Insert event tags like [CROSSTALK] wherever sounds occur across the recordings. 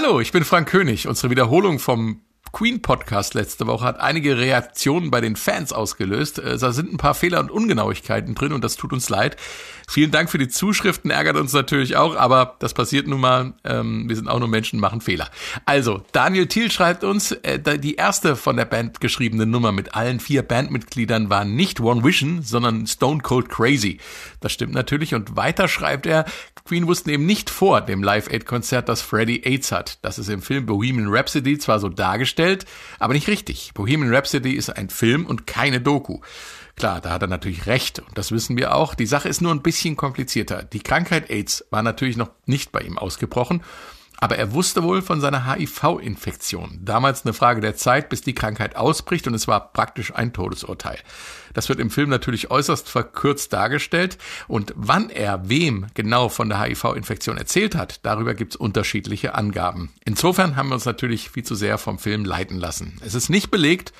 Hallo, ich bin Frank König. Unsere Wiederholung vom Queen Podcast letzte Woche hat einige Reaktionen bei den Fans ausgelöst. Äh, da sind ein paar Fehler und Ungenauigkeiten drin und das tut uns leid. Vielen Dank für die Zuschriften, ärgert uns natürlich auch, aber das passiert nun mal. Ähm, wir sind auch nur Menschen, machen Fehler. Also, Daniel Thiel schreibt uns, äh, die erste von der Band geschriebene Nummer mit allen vier Bandmitgliedern war nicht One Vision, sondern Stone Cold Crazy. Das stimmt natürlich und weiter schreibt er, Queen wussten eben nicht vor dem Live-Aid-Konzert, dass Freddie AIDS hat. Das ist im Film Bohemian Rhapsody zwar so dargestellt, aber nicht richtig. Bohemian Rhapsody ist ein Film und keine Doku. Klar, da hat er natürlich recht und das wissen wir auch. Die Sache ist nur ein bisschen komplizierter. Die Krankheit AIDS war natürlich noch nicht bei ihm ausgebrochen aber er wusste wohl von seiner HIV-Infektion. Damals eine Frage der Zeit, bis die Krankheit ausbricht und es war praktisch ein Todesurteil. Das wird im Film natürlich äußerst verkürzt dargestellt und wann er wem genau von der HIV-Infektion erzählt hat, darüber gibt's unterschiedliche Angaben. Insofern haben wir uns natürlich viel zu sehr vom Film leiten lassen. Es ist nicht belegt,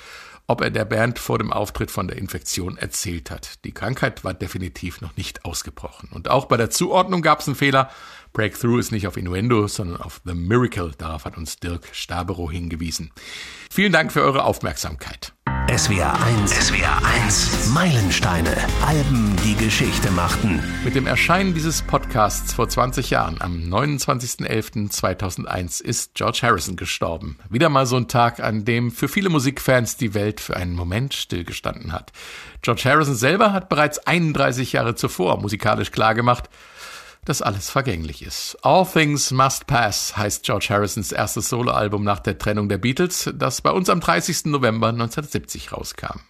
ob er der Band vor dem Auftritt von der Infektion erzählt hat. Die Krankheit war definitiv noch nicht ausgebrochen. Und auch bei der Zuordnung gab es einen Fehler. Breakthrough ist nicht auf Innuendo, sondern auf The Miracle. Darauf hat uns Dirk Stabero hingewiesen. Vielen Dank für eure Aufmerksamkeit. SWR 1, SWR 1, Meilensteine, Alben, die Geschichte machten. Mit dem Erscheinen dieses Podcasts vor 20 Jahren, am 29.11.2001, ist George Harrison gestorben. Wieder mal so ein Tag, an dem für viele Musikfans die Welt für einen Moment stillgestanden hat. George Harrison selber hat bereits 31 Jahre zuvor musikalisch klargemacht, dass alles vergänglich ist. All Things Must Pass heißt George Harrisons erstes Soloalbum nach der Trennung der Beatles, das bei uns am 30. November 1970 rauskam.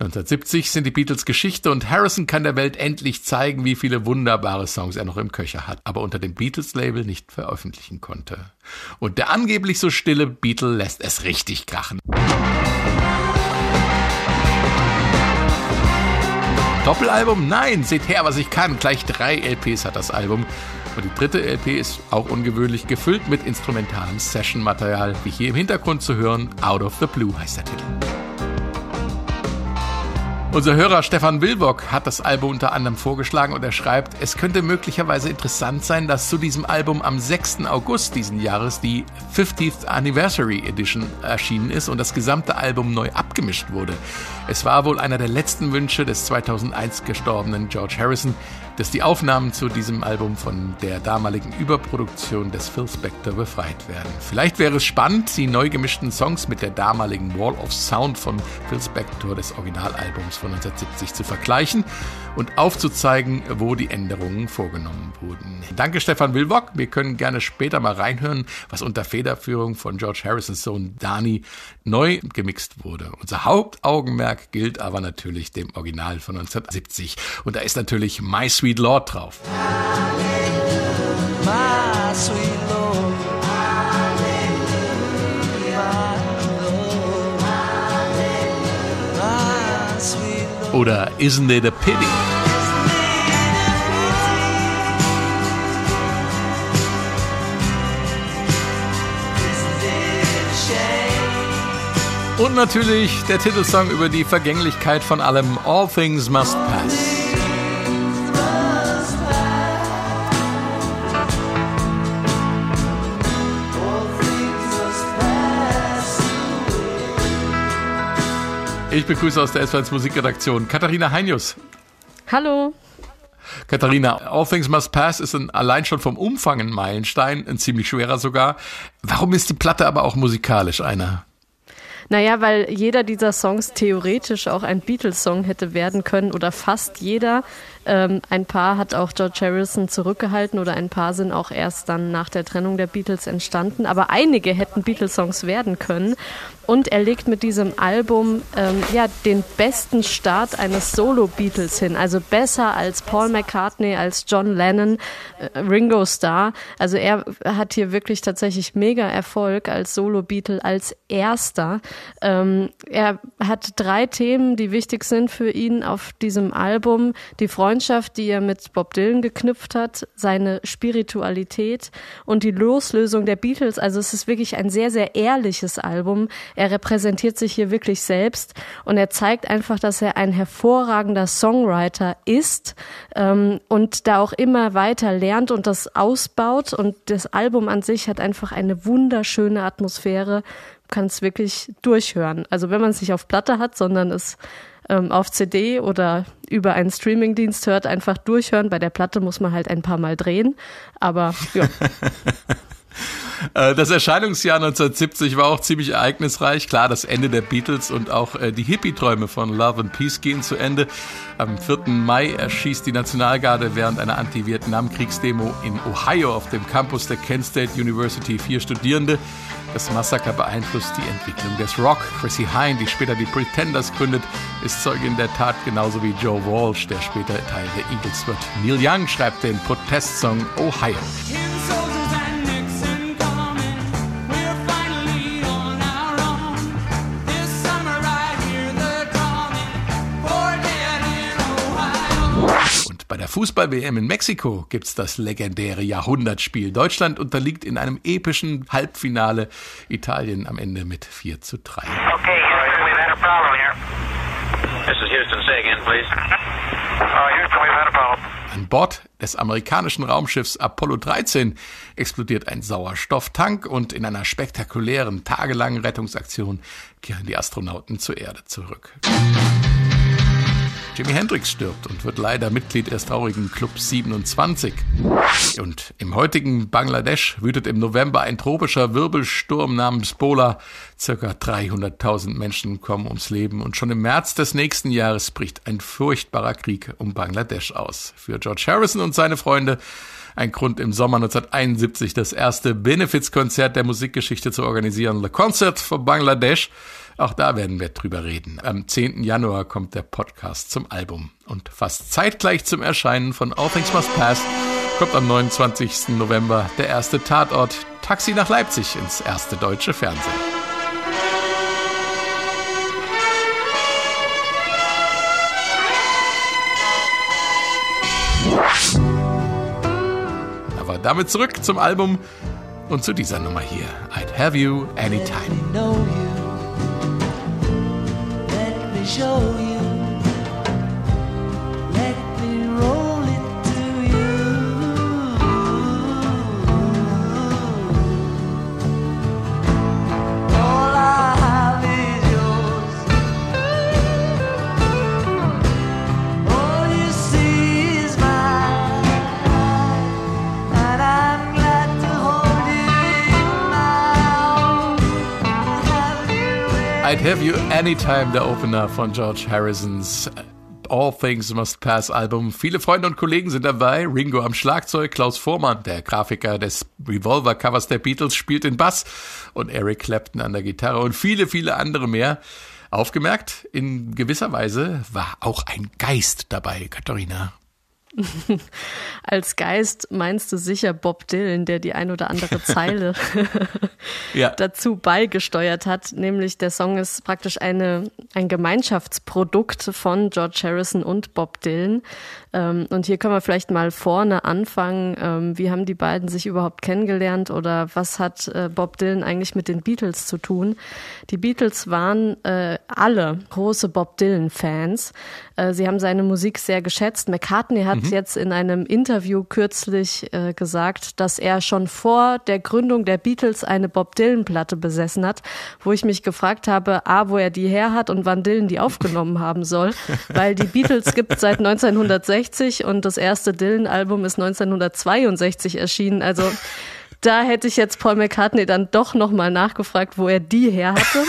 1970 sind die Beatles Geschichte und Harrison kann der Welt endlich zeigen, wie viele wunderbare Songs er noch im Köcher hat, aber unter dem Beatles-Label nicht veröffentlichen konnte. Und der angeblich so stille Beatle lässt es richtig krachen. Doppelalbum? Nein, seht her, was ich kann. Gleich drei LPs hat das Album. Und die dritte LP ist auch ungewöhnlich gefüllt mit instrumentalem Session-Material, wie hier im Hintergrund zu hören. Out of the Blue heißt der Titel. Unser Hörer Stefan Wilbock hat das Album unter anderem vorgeschlagen und er schreibt, es könnte möglicherweise interessant sein, dass zu diesem Album am 6. August diesen Jahres die 50th Anniversary Edition erschienen ist und das gesamte Album neu abgemischt wurde. Es war wohl einer der letzten Wünsche des 2001 gestorbenen George Harrison, dass die Aufnahmen zu diesem Album von der damaligen Überproduktion des Phil Spector befreit werden. Vielleicht wäre es spannend, die neu gemischten Songs mit der damaligen Wall of Sound von Phil Spector des Originalalbums von 1970 zu vergleichen und aufzuzeigen, wo die Änderungen vorgenommen wurden. Danke Stefan Wilbock. Wir können gerne später mal reinhören, was unter Federführung von George Harrisons Sohn Dani neu gemixt wurde. Unser Hauptaugenmerk gilt aber natürlich dem Original von 1970 und da ist natürlich My Sweet Sweet Lord drauf. Oder Isn't It a Pity? Und natürlich der Titelsong über die Vergänglichkeit von allem All Things Must Pass. Begrüße aus der S1 Musikredaktion Katharina Heinius. Hallo. Katharina, All Things Must Pass ist ein, allein schon vom Umfang ein Meilenstein, ein ziemlich schwerer sogar. Warum ist die Platte aber auch musikalisch einer? Naja, weil jeder dieser Songs theoretisch auch ein Beatles-Song hätte werden können oder fast jeder. Ähm, ein paar hat auch George Harrison zurückgehalten oder ein paar sind auch erst dann nach der Trennung der Beatles entstanden. Aber einige hätten Beatles-Songs werden können. Und er legt mit diesem Album ähm, ja, den besten Start eines Solo-Beatles hin. Also besser als Paul McCartney, als John Lennon, äh, Ringo Starr. Also er hat hier wirklich tatsächlich mega Erfolg als Solo-Beatle, als erster. Ähm, er hat drei Themen, die wichtig sind für ihn auf diesem Album. Die Freundschaft Freundschaft, die er mit Bob Dylan geknüpft hat, seine Spiritualität und die Loslösung der Beatles. Also es ist wirklich ein sehr, sehr ehrliches Album. Er repräsentiert sich hier wirklich selbst und er zeigt einfach, dass er ein hervorragender Songwriter ist ähm, und da auch immer weiter lernt und das ausbaut. Und das Album an sich hat einfach eine wunderschöne Atmosphäre, kann es wirklich durchhören. Also wenn man es nicht auf Platte hat, sondern es ähm, auf CD oder über einen Streamingdienst hört, einfach durchhören. Bei der Platte muss man halt ein paar Mal drehen. Aber ja. [LAUGHS] Äh, das Erscheinungsjahr 1970 war auch ziemlich ereignisreich. Klar, das Ende der Beatles und auch äh, die Hippie-Träume von Love and Peace gehen zu Ende. Am 4. Mai erschießt die Nationalgarde während einer Anti-Vietnam-Kriegsdemo in Ohio auf dem Campus der Kent State University vier Studierende. Das Massaker beeinflusst die Entwicklung des Rock. Chrissy Hine, die später die Pretenders gründet, ist Zeugin der Tat, genauso wie Joe Walsh, der später Teil der Eagles wird. Neil Young schreibt den Protestsong Ohio. Der Fußball-WM in Mexiko gibt's das legendäre Jahrhundertspiel. Deutschland unterliegt in einem epischen Halbfinale Italien am Ende mit 4 zu 3. Okay, Houston, we've had a problem here. This is Houston, say again, please. Uh, Houston, we've had a problem. An Bord des amerikanischen Raumschiffs Apollo 13 explodiert ein Sauerstofftank und in einer spektakulären tagelangen Rettungsaktion kehren die Astronauten zur Erde zurück. Jimi Hendrix stirbt und wird leider Mitglied des traurigen Club 27. Und im heutigen Bangladesch wütet im November ein tropischer Wirbelsturm namens Bola. Circa 300.000 Menschen kommen ums Leben und schon im März des nächsten Jahres bricht ein furchtbarer Krieg um Bangladesch aus. Für George Harrison und seine Freunde ein Grund im Sommer 1971 das erste Benefizkonzert der Musikgeschichte zu organisieren, The Concert for Bangladesh. Auch da werden wir drüber reden. Am 10. Januar kommt der Podcast zum Album. Und fast zeitgleich zum Erscheinen von All Things Must Pass kommt am 29. November der erste Tatort Taxi nach Leipzig ins erste deutsche Fernsehen. Aber damit zurück zum Album und zu dieser Nummer hier. I'd have you anytime. Show you. I'd have you anytime, der Opener von George Harrisons All Things Must Pass Album. Viele Freunde und Kollegen sind dabei. Ringo am Schlagzeug, Klaus Vormann, der Grafiker des Revolver-Covers der Beatles, spielt den Bass und Eric Clapton an der Gitarre und viele, viele andere mehr. Aufgemerkt, in gewisser Weise war auch ein Geist dabei, Katharina. [LAUGHS] Als Geist meinst du sicher Bob Dylan, der die ein oder andere [LAUGHS] Zeile ja. dazu beigesteuert hat. Nämlich der Song ist praktisch eine, ein Gemeinschaftsprodukt von George Harrison und Bob Dylan. Ähm, und hier können wir vielleicht mal vorne anfangen. Ähm, wie haben die beiden sich überhaupt kennengelernt oder was hat äh, Bob Dylan eigentlich mit den Beatles zu tun? Die Beatles waren äh, alle große Bob Dylan-Fans. Äh, sie haben seine Musik sehr geschätzt. McCartney hat mhm. Jetzt in einem Interview kürzlich äh, gesagt, dass er schon vor der Gründung der Beatles eine Bob Dylan-Platte besessen hat, wo ich mich gefragt habe, a, wo er die her hat und wann Dylan die aufgenommen [LAUGHS] haben soll, weil die Beatles gibt seit 1960 1960 und das erste Dylan-Album ist 1962 erschienen. Also da hätte ich jetzt Paul McCartney dann doch nochmal nachgefragt, wo er die her hatte.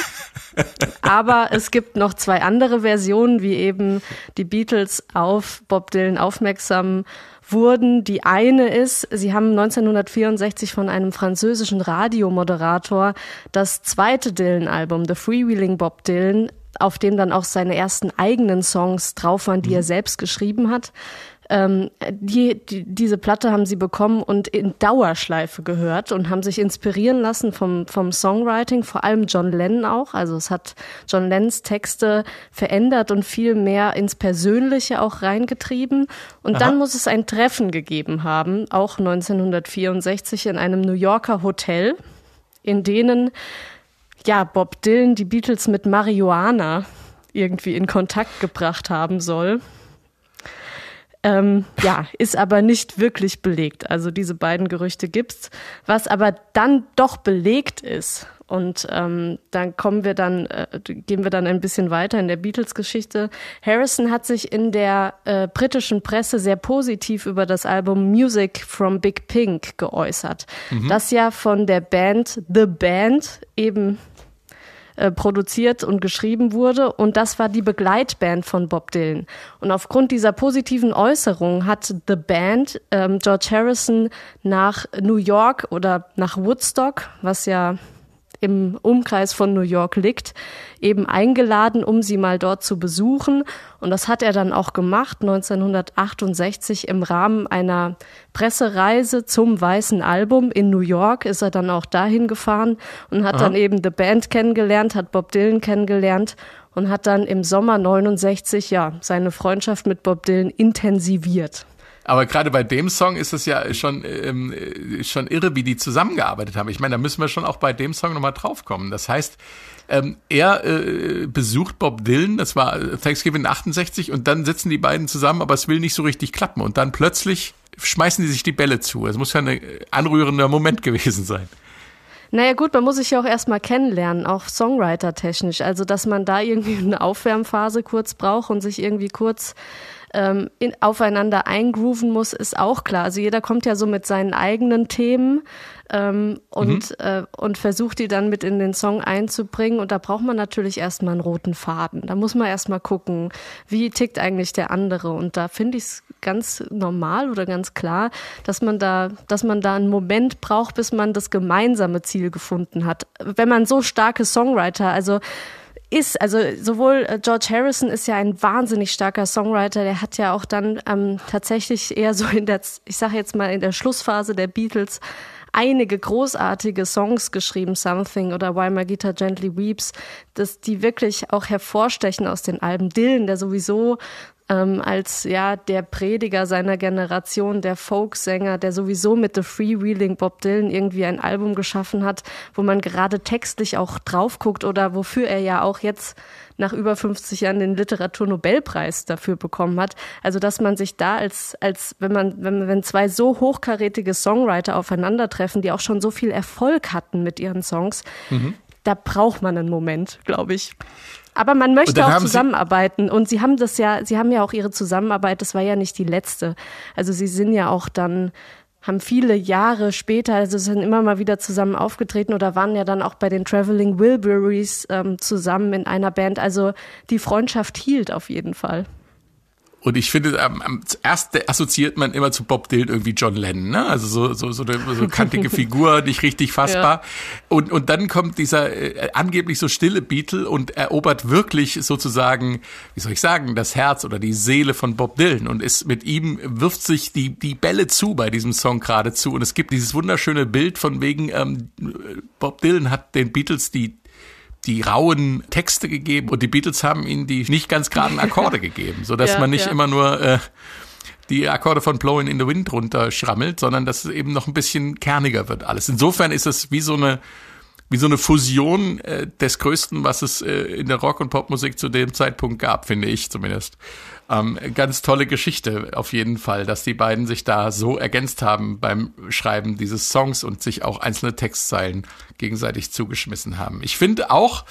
[LAUGHS] Aber es gibt noch zwei andere Versionen, wie eben die Beatles auf Bob Dylan aufmerksam wurden. Die eine ist, sie haben 1964 von einem französischen Radiomoderator das zweite Dylan-Album, The Freewheeling Bob Dylan, auf dem dann auch seine ersten eigenen Songs drauf waren, die er mhm. selbst geschrieben hat, Ähm, die, die, diese Platte haben sie bekommen und in Dauerschleife gehört und haben sich inspirieren lassen vom, vom Songwriting, vor allem John Lennon auch. Also es hat John Lennons Texte verändert und viel mehr ins Persönliche auch reingetrieben. Und Aha. dann muss es ein Treffen gegeben haben, auch 1964 in einem New Yorker Hotel, in denen ja, Bob Dylan die Beatles mit Marihuana irgendwie in Kontakt gebracht haben soll. Ähm, ja, ist aber nicht wirklich belegt. Also diese beiden Gerüchte gibt's. Was aber dann doch belegt ist, und ähm, dann kommen wir dann, äh, gehen wir dann ein bisschen weiter in der Beatles-Geschichte. Harrison hat sich in der äh, britischen Presse sehr positiv über das Album Music from Big Pink geäußert, mhm. das ja von der Band The Band eben äh, produziert und geschrieben wurde. Und das war die Begleitband von Bob Dylan. Und aufgrund dieser positiven Äußerung hat The Band ähm, George Harrison nach New York oder nach Woodstock, was ja im Umkreis von New York liegt, eben eingeladen, um sie mal dort zu besuchen. Und das hat er dann auch gemacht, 1968 im Rahmen einer Pressereise zum Weißen Album in New York ist er dann auch dahin gefahren und hat Aha. dann eben The Band kennengelernt, hat Bob Dylan kennengelernt und hat dann im Sommer 69 ja seine Freundschaft mit Bob Dylan intensiviert. Aber gerade bei dem Song ist es ja schon, ähm, schon irre, wie die zusammengearbeitet haben. Ich meine, da müssen wir schon auch bei dem Song nochmal draufkommen. Das heißt, ähm, er äh, besucht Bob Dylan, das war Thanksgiving 68, und dann sitzen die beiden zusammen, aber es will nicht so richtig klappen. Und dann plötzlich schmeißen die sich die Bälle zu. Es muss ja ein anrührender Moment gewesen sein. Naja gut, man muss sich ja auch erstmal kennenlernen, auch Songwriter-technisch. Also dass man da irgendwie eine Aufwärmphase kurz braucht und sich irgendwie kurz ähm, in, aufeinander eingrooven muss, ist auch klar. Also jeder kommt ja so mit seinen eigenen Themen ähm, und, mhm. äh, und versucht die dann mit in den Song einzubringen. Und da braucht man natürlich erstmal einen roten Faden. Da muss man erstmal gucken, wie tickt eigentlich der andere. Und da finde ich es ganz normal oder ganz klar, dass man da, dass man da einen Moment braucht, bis man das gemeinsame Ziel gefunden hat. Wenn man so starke Songwriter, also ist, also sowohl äh, George Harrison ist ja ein wahnsinnig starker Songwriter, der hat ja auch dann ähm, tatsächlich eher so in der, ich sage jetzt mal in der Schlussphase der Beatles einige großartige Songs geschrieben, Something oder Why My Guitar Gently Weeps, dass die wirklich auch hervorstechen aus den Alben. Dylan, der sowieso ähm, als ja der Prediger seiner Generation, der Folksänger, der sowieso mit The Freewheeling Bob Dylan irgendwie ein Album geschaffen hat, wo man gerade textlich auch drauf guckt oder wofür er ja auch jetzt nach über 50 Jahren den Literaturnobelpreis dafür bekommen hat. Also dass man sich da als als wenn man wenn, wenn zwei so hochkarätige Songwriter aufeinandertreffen, die auch schon so viel Erfolg hatten mit ihren Songs, mhm. da braucht man einen Moment, glaube ich. Aber man möchte auch zusammenarbeiten. Und sie haben das ja, sie haben ja auch ihre Zusammenarbeit, das war ja nicht die letzte. Also sie sind ja auch dann, haben viele Jahre später, also sind immer mal wieder zusammen aufgetreten oder waren ja dann auch bei den Traveling Wilburys ähm, zusammen in einer Band. Also die Freundschaft hielt auf jeden Fall. Und ich finde, ähm, zuerst assoziiert man immer zu Bob Dylan irgendwie John Lennon, ne? Also so, so, so eine so kantige [LAUGHS] Figur, nicht richtig fassbar. Ja. Und, und dann kommt dieser äh, angeblich so stille Beatle und erobert wirklich sozusagen, wie soll ich sagen, das Herz oder die Seele von Bob Dylan und ist mit ihm, wirft sich die, die Bälle zu bei diesem Song geradezu. Und es gibt dieses wunderschöne Bild von wegen, ähm, Bob Dylan hat den Beatles die die rauen Texte gegeben und die Beatles haben ihnen die nicht ganz geraden Akkorde [LAUGHS] gegeben, so dass ja, man nicht ja. immer nur äh, die Akkorde von Blowing in the Wind runterschrammelt, sondern dass es eben noch ein bisschen kerniger wird alles. Insofern ist es wie so eine wie so eine Fusion äh, des Größten, was es äh, in der Rock- und Popmusik zu dem Zeitpunkt gab, finde ich zumindest. Ähm, ganz tolle Geschichte auf jeden Fall, dass die beiden sich da so ergänzt haben beim Schreiben dieses Songs und sich auch einzelne Textzeilen gegenseitig zugeschmissen haben. Ich finde auch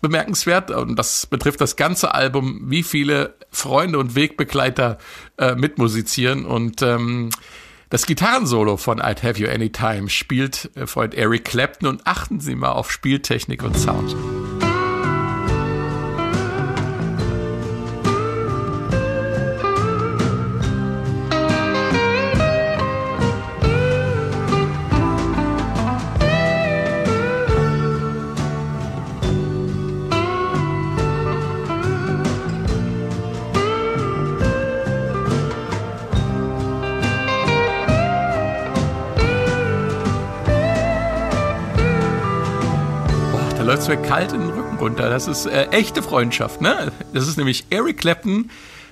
bemerkenswert, und das betrifft das ganze Album, wie viele Freunde und Wegbegleiter äh, mitmusizieren und ähm, das Gitarrensolo von I'd Have You Anytime spielt äh, Freund Eric Clapton und achten Sie mal auf Spieltechnik und Sound. Läuft es mir kalt in den Rücken runter. Das ist äh, echte Freundschaft, ne? Das ist nämlich Eric Clapton,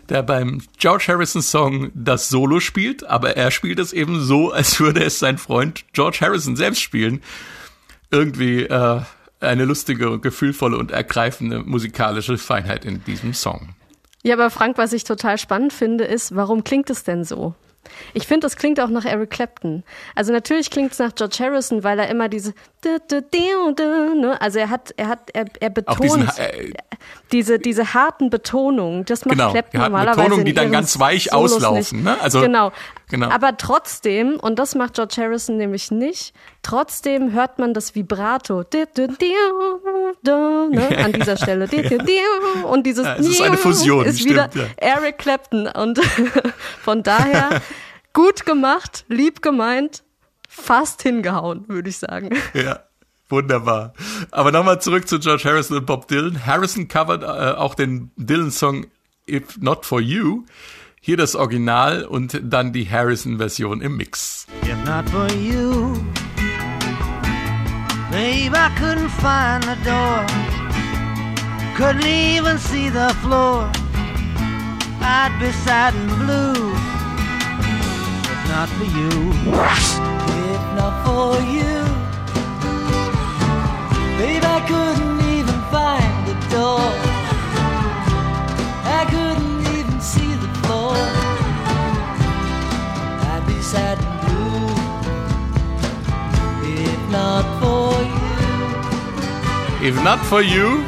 der beim George Harrison Song das Solo spielt, aber er spielt es eben so, als würde es sein Freund George Harrison selbst spielen. Irgendwie äh, eine lustige, gefühlvolle und ergreifende musikalische Feinheit in diesem Song. Ja, aber Frank, was ich total spannend finde, ist, warum klingt es denn so? Ich finde, das klingt auch nach Eric Clapton. Also natürlich klingt es nach George Harrison, weil er immer diese ne? also er hat er hat er, er betont diesen, äh, diese diese harten Betonungen. Das macht genau, Clapton normalerweise Betonungen, die dann ganz weich Solos auslaufen. Ne? Also genau. genau. Aber trotzdem und das macht George Harrison nämlich nicht. Trotzdem hört man das Vibrato ne? [LAUGHS] an dieser Stelle und dieses ja, es ist eine Fusion. Ist wieder stimmt, ja. Eric Clapton und [LAUGHS] von daher [LAUGHS] gut gemacht, lieb gemeint, fast hingehauen, würde ich sagen. Ja. Wunderbar. Aber nochmal zurück zu George Harrison und Bob Dylan. Harrison covert äh, auch den Dylan-Song If Not For You. Hier das Original und dann die Harrison-Version im Mix. If not for you, babe, I couldn't find the door. Couldn't even see the floor. I'd be sad and blue not for you. If not for you, babe, I couldn't even find the door. If not for you.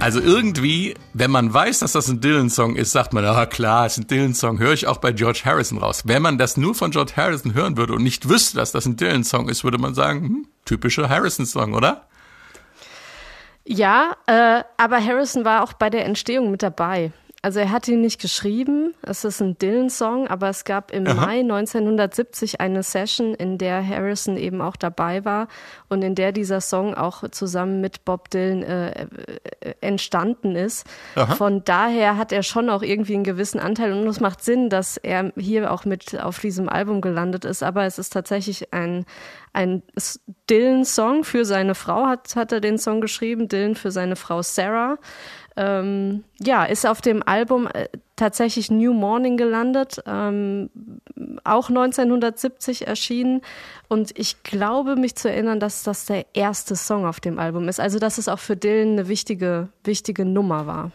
Also irgendwie, wenn man weiß, dass das ein Dylan-Song ist, sagt man, ah klar, ist ein Dylan-Song, höre ich auch bei George Harrison raus. Wenn man das nur von George Harrison hören würde und nicht wüsste, dass das ein Dylan-Song ist, würde man sagen, hm, typischer Harrison-Song, oder? Ja, äh, aber Harrison war auch bei der Entstehung mit dabei. Also er hat ihn nicht geschrieben, es ist ein Dylan-Song, aber es gab im Aha. Mai 1970 eine Session, in der Harrison eben auch dabei war und in der dieser Song auch zusammen mit Bob Dylan äh, äh, entstanden ist. Aha. Von daher hat er schon auch irgendwie einen gewissen Anteil und es macht Sinn, dass er hier auch mit auf diesem Album gelandet ist, aber es ist tatsächlich ein, ein Dylan-Song für seine Frau, hat, hat er den Song geschrieben, Dylan für seine Frau Sarah ähm, ja, ist auf dem Album äh, tatsächlich New Morning gelandet, ähm, auch 1970 erschienen. Und ich glaube, mich zu erinnern, dass das der erste Song auf dem Album ist. Also, dass es auch für Dylan eine wichtige, wichtige Nummer war.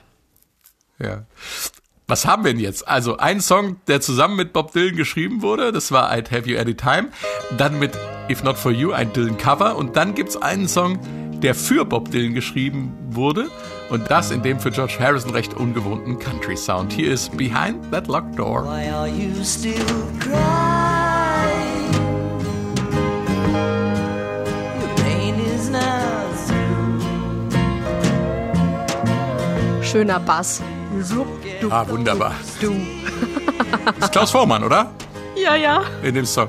Ja. Was haben wir denn jetzt? Also ein Song, der zusammen mit Bob Dylan geschrieben wurde, das war I'd Have You Anytime. Dann mit If Not For You ein Dylan Cover. Und dann gibt's einen Song, der für Bob Dylan geschrieben wurde. Und das in dem für George Harrison recht ungewohnten Country Sound. Hier ist Behind That Locked Door. Why are you still crying? Your pain is not Schöner Bass. Ah, wunderbar. Du. Das ist Klaus Vormann, oder? Ja, ja. In dem Song.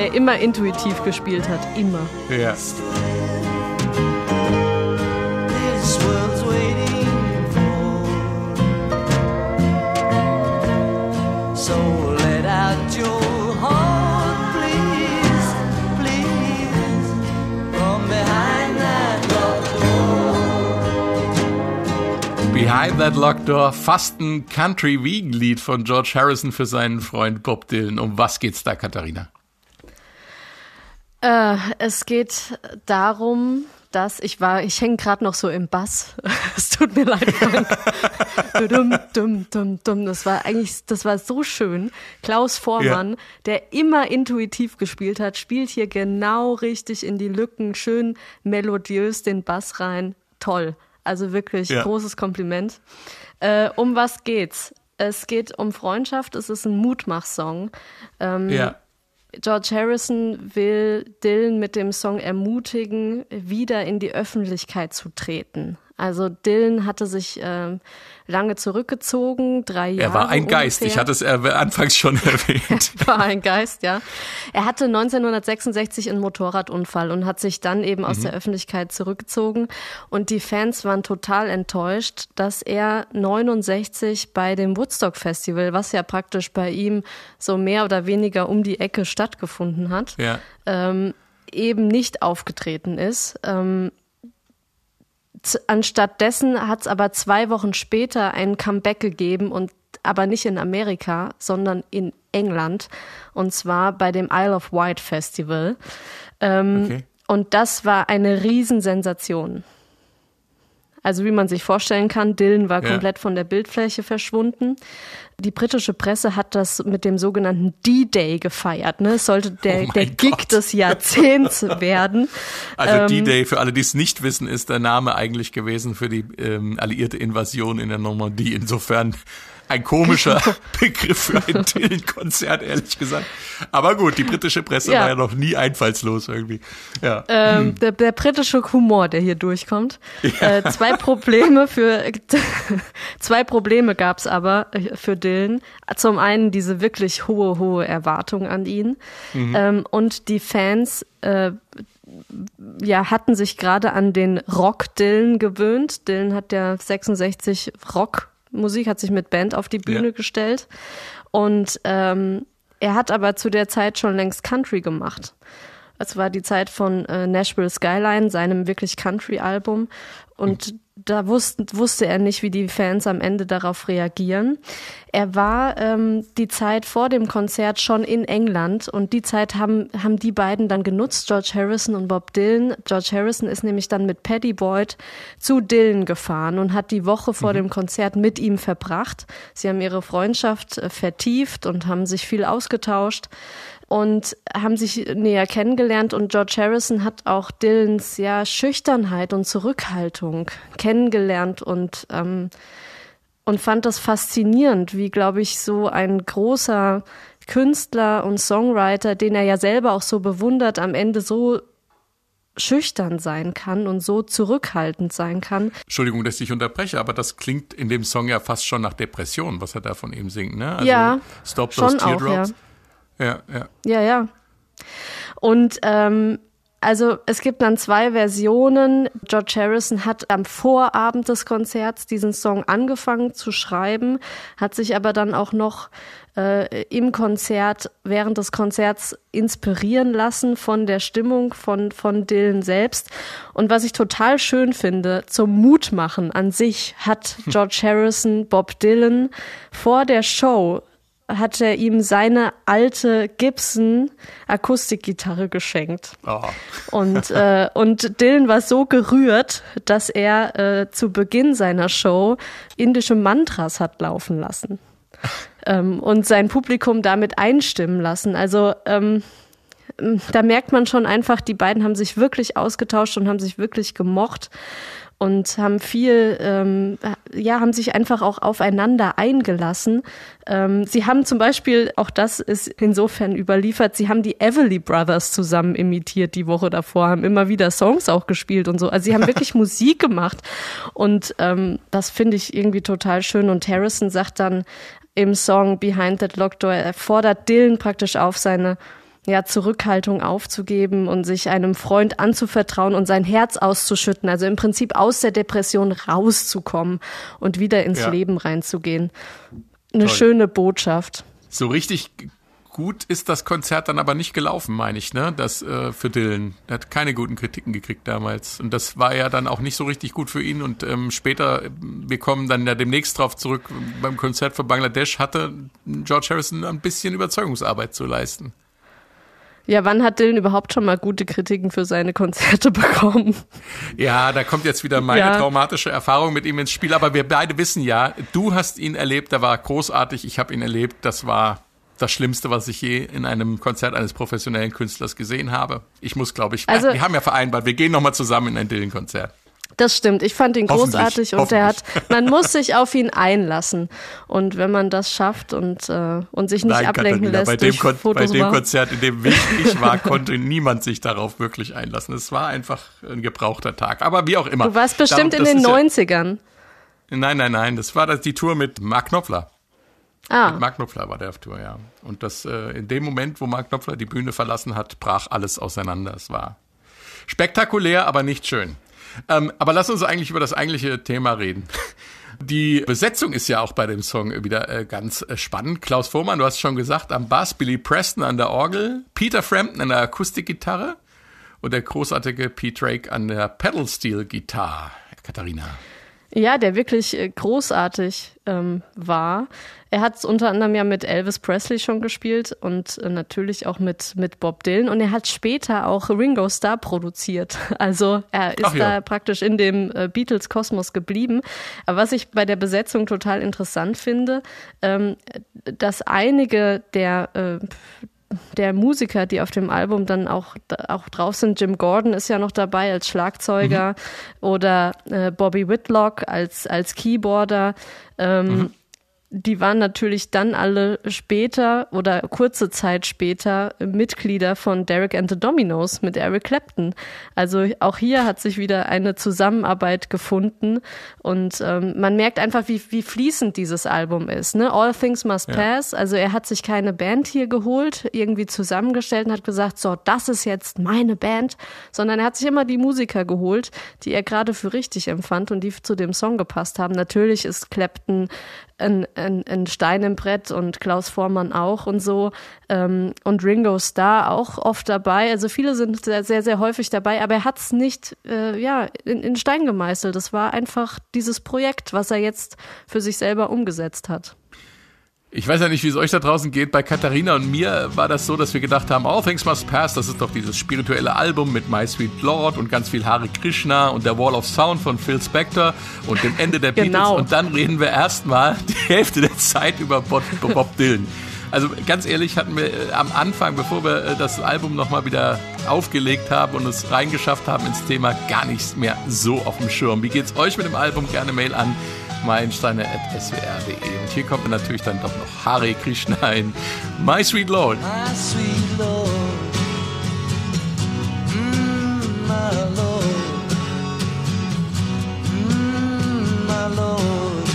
Der immer intuitiv gespielt hat. Immer. Ja. Behind That Locked Door, fast ein Country-Wiegenlied von George Harrison für seinen Freund Bob Dylan. Um was geht's da, Katharina? Äh, es geht darum, dass ich war, ich hänge gerade noch so im Bass. [LAUGHS] es tut mir leid. dum, dum, dum, dum. Das war eigentlich, das war so schön. Klaus Vormann, ja. der immer intuitiv gespielt hat, spielt hier genau richtig in die Lücken, schön melodiös den Bass rein. Toll. Also wirklich ja. großes Kompliment. Äh, um was geht's? Es geht um Freundschaft. Es ist ein Mutmachsong. Ähm, ja George Harrison will Dylan mit dem Song ermutigen, wieder in die Öffentlichkeit zu treten. Also Dylan hatte sich äh, lange zurückgezogen, drei Jahre. Er war ein ungefähr. Geist, ich hatte es anfangs schon [LAUGHS] erwähnt. Er war ein Geist, ja. Er hatte 1966 einen Motorradunfall und hat sich dann eben aus Mhm. der Öffentlichkeit zurückgezogen. Und die Fans waren total enttäuscht, dass er 69 bei dem Woodstock Festival, was ja praktisch bei ihm so mehr oder weniger um die Ecke stattgefunden hat, Ja. ähm, eben nicht aufgetreten ist. Ähm, z- anstatt dessen hat es aber zwei Wochen später ein Comeback gegeben und aber nicht in Amerika, sondern in England und zwar bei dem Isle of Wight Festival. Ähm, Okay. Und das war eine Riesensensation. Also wie man sich vorstellen kann, Dylan war Ja. komplett von der Bildfläche verschwunden. Die britische Presse hat das mit dem sogenannten D-Day gefeiert. Ne? Es sollte der, Oh der Gig des Jahrzehnts [LAUGHS] werden. Also Ähm, D-Day, für alle, die es nicht wissen, ist der Name eigentlich gewesen für die ähm, alliierte Invasion in der Normandie. Insofern ein komischer [LAUGHS] Begriff für ein Dylan-Konzert, ehrlich gesagt. Aber gut, die britische Presse Ja. war ja noch nie einfallslos irgendwie. Ja. Ähm, der, der britische Humor, der hier durchkommt. Äh, zwei Probleme für [LAUGHS] zwei Probleme gab es aber äh, für Dylan. Zum einen diese wirklich hohe, hohe Erwartung an ihn ähm, und die Fans. Äh, ja, hatten sich gerade an den Rock Dylan gewöhnt. Dylan hat ja 66 Rockmusik, hat sich mit Band auf die Bühne Ja. gestellt. Und ähm, er hat aber zu der Zeit schon längst Country gemacht. Es war die Zeit von äh, Nashville Skyline, seinem wirklich Country-Album. Und da wusste, wusste er nicht, wie die Fans am Ende darauf reagieren. Er war ähm, die Zeit vor dem Konzert schon in England und die Zeit haben, haben die beiden dann genutzt, George Harrison und Bob Dylan. George Harrison ist nämlich dann mit Paddy Boyd zu Dylan gefahren und hat die Woche vor dem Konzert mit ihm verbracht. Sie haben ihre Freundschaft äh, vertieft und haben sich viel ausgetauscht und haben sich näher kennengelernt und George Harrison hat auch Dylans ja Schüchternheit und Zurückhaltung kennengelernt und ähm, und fand das faszinierend, wie glaube ich so ein großer Künstler und Songwriter, den er ja selber auch so bewundert, am Ende so schüchtern sein kann und so zurückhaltend sein kann. Entschuldigung, dass ich unterbreche, aber das klingt in dem Song ja fast schon nach Depression, was er da von ihm singt, ne? Also Ja, Stop those schon auch, teardrops. Ja, ja. Ja, ja. Und ähm, also es gibt dann zwei Versionen. George Harrison hat am Vorabend des Konzerts diesen Song angefangen zu schreiben, hat sich aber dann auch noch äh, im Konzert, während des Konzerts inspirieren lassen von der Stimmung von, von Dylan selbst. Und was ich total schön finde, zum Mutmachen an sich hat George Harrison Bob Dylan vor der Show hat er ihm seine alte Gibson Akustikgitarre geschenkt. Oh. Und, [LAUGHS] äh, und Dylan war so gerührt, dass er äh, zu Beginn seiner Show indische Mantras hat laufen lassen. ähm, und sein Publikum damit einstimmen lassen. Also ähm, da merkt man schon einfach, die beiden haben sich wirklich ausgetauscht und haben sich wirklich gemocht und haben viel, ähm, ja, haben sich einfach auch aufeinander eingelassen. Ähm, sie haben zum Beispiel, auch das ist insofern überliefert, sie haben die Everly Brothers zusammen imitiert die Woche davor, haben immer wieder Songs auch gespielt und so. Also sie haben [LAUGHS] wirklich Musik gemacht und ähm, das finde ich irgendwie total schön. Und Harrison sagt dann im Song Behind That Locked Door, er fordert Dylan praktisch auf, seine ja, Zurückhaltung aufzugeben und sich einem Freund anzuvertrauen und sein Herz auszuschütten. Also im Prinzip aus der Depression rauszukommen und wieder ins Ja. Leben reinzugehen. Eine Toll. schöne Botschaft. So richtig gut ist das Konzert dann aber nicht gelaufen, meine ich, ne? Das äh, für Dylan. Er hat keine guten Kritiken gekriegt damals. Und das war ja dann auch nicht so richtig gut für ihn. Und ähm, später, äh, wir kommen dann ja demnächst drauf zurück, beim Konzert für Bangladesch hatte George Harrison ein bisschen Überzeugungsarbeit zu leisten. Ja, wann hat Dylan überhaupt schon mal gute Kritiken für seine Konzerte [LAUGHS] bekommen? Ja, da kommt jetzt wieder meine Ja. traumatische Erfahrung mit ihm ins Spiel. Aber wir beide wissen ja, du hast ihn erlebt, der war großartig. Ich habe ihn erlebt, das war das Schlimmste, was ich je in einem Konzert eines professionellen Künstlers gesehen habe. Ich muss, glaube ich, Also- wir haben ja vereinbart, wir gehen nochmal zusammen in ein Dylan-Konzert. Das stimmt. Ich fand ihn großartig und er hat, [LAUGHS] man muss sich auf ihn [LAUGHS] einlassen. Und wenn man das schafft und, äh, und sich nicht Nein, ablenken Katharina, lässt bei dem, Kon Fotos bei dem Konzert, in dem [LAUGHS] ich war, konnte niemand sich darauf wirklich einlassen. Es war einfach ein gebrauchter Tag. Aber wie auch immer. Du warst bestimmt Darum, in den 90ern. Ja, nein, nein, nein. Das war das, die Tour mit Mark Knopfler. Ah. Mit Mark Knopfler war der auf Tour, ja. Und das äh, in dem Moment, wo Mark Knopfler die Bühne verlassen hat, brach alles auseinander. Es war spektakulär, aber nicht schön. Ähm, aber lass uns eigentlich über das eigentliche Thema reden. Die Besetzung ist ja auch bei dem Song wieder äh, ganz äh, spannend. Klaus Vormann, du hast schon gesagt, am Bass, Billy Preston an der Orgel, Peter Frampton an der Akustikgitarre und der großartige Pete Drake an der Pedal Steel Gitarre. Katharina. Ja, der wirklich äh, großartig ähm, war. Er hat unter anderem ja mit Elvis Presley schon gespielt und äh, natürlich auch mit, mit Bob Dylan. Und er hat später auch Ringo Starr produziert. [LAUGHS] Also er ist ja. da praktisch in dem äh, Beatles-Kosmos geblieben. Aber was ich bei der Besetzung total interessant finde, ähm, dass einige der äh, der Musiker, die auf dem Album dann auch, auch drauf sind. Jim Gordon ist ja noch dabei als Schlagzeuger mhm. oder äh, Bobby Whitlock als, als Keyboarder. Ähm, mhm die waren natürlich dann alle später oder kurze Zeit später Mitglieder von Derek and the Dominoes mit Eric Clapton. Also auch hier hat sich wieder eine Zusammenarbeit gefunden und ähm, man merkt einfach, wie, wie fließend dieses Album ist. Ne? All Things Must ja. Pass. Also er hat sich keine Band hier geholt, irgendwie zusammengestellt und hat gesagt, so, das ist jetzt meine Band, sondern er hat sich immer die Musiker geholt, die er gerade für richtig empfand und die zu dem Song gepasst haben. Natürlich ist Clapton ein, ein, ein Stein im Brett und Klaus Vormann auch und so. Ähm, und Ringo Starr auch oft dabei. Also viele sind sehr, sehr, sehr häufig dabei, aber er hat es nicht äh, ja, in, in Stein gemeißelt. Das war einfach dieses Projekt, was er jetzt für sich selber umgesetzt hat. Ich weiß ja nicht, wie es euch da draußen geht. Bei Katharina und mir war das so, dass wir gedacht haben, All Things Must Pass, das ist doch dieses spirituelle Album mit My Sweet Lord und ganz viel Hare Krishna und der Wall of Sound von Phil Spector und dem Ende der genau. Beatles. Und dann reden wir erstmal [LAUGHS] die Hälfte der Zeit über Bob, Bob Dylan. Also ganz ehrlich hatten wir äh, am Anfang, bevor wir äh, das Album nochmal wieder aufgelegt haben und es reingeschafft haben ins Thema, gar nichts mehr so auf dem Schirm. Wie geht's euch mit dem Album? Gerne Mail an meilensteine.swr.de. Und hier kommt natürlich dann doch noch Hare Krishna in My Sweet Lord. My sweet Lord. Mm, my Lord. Mm, my Lord.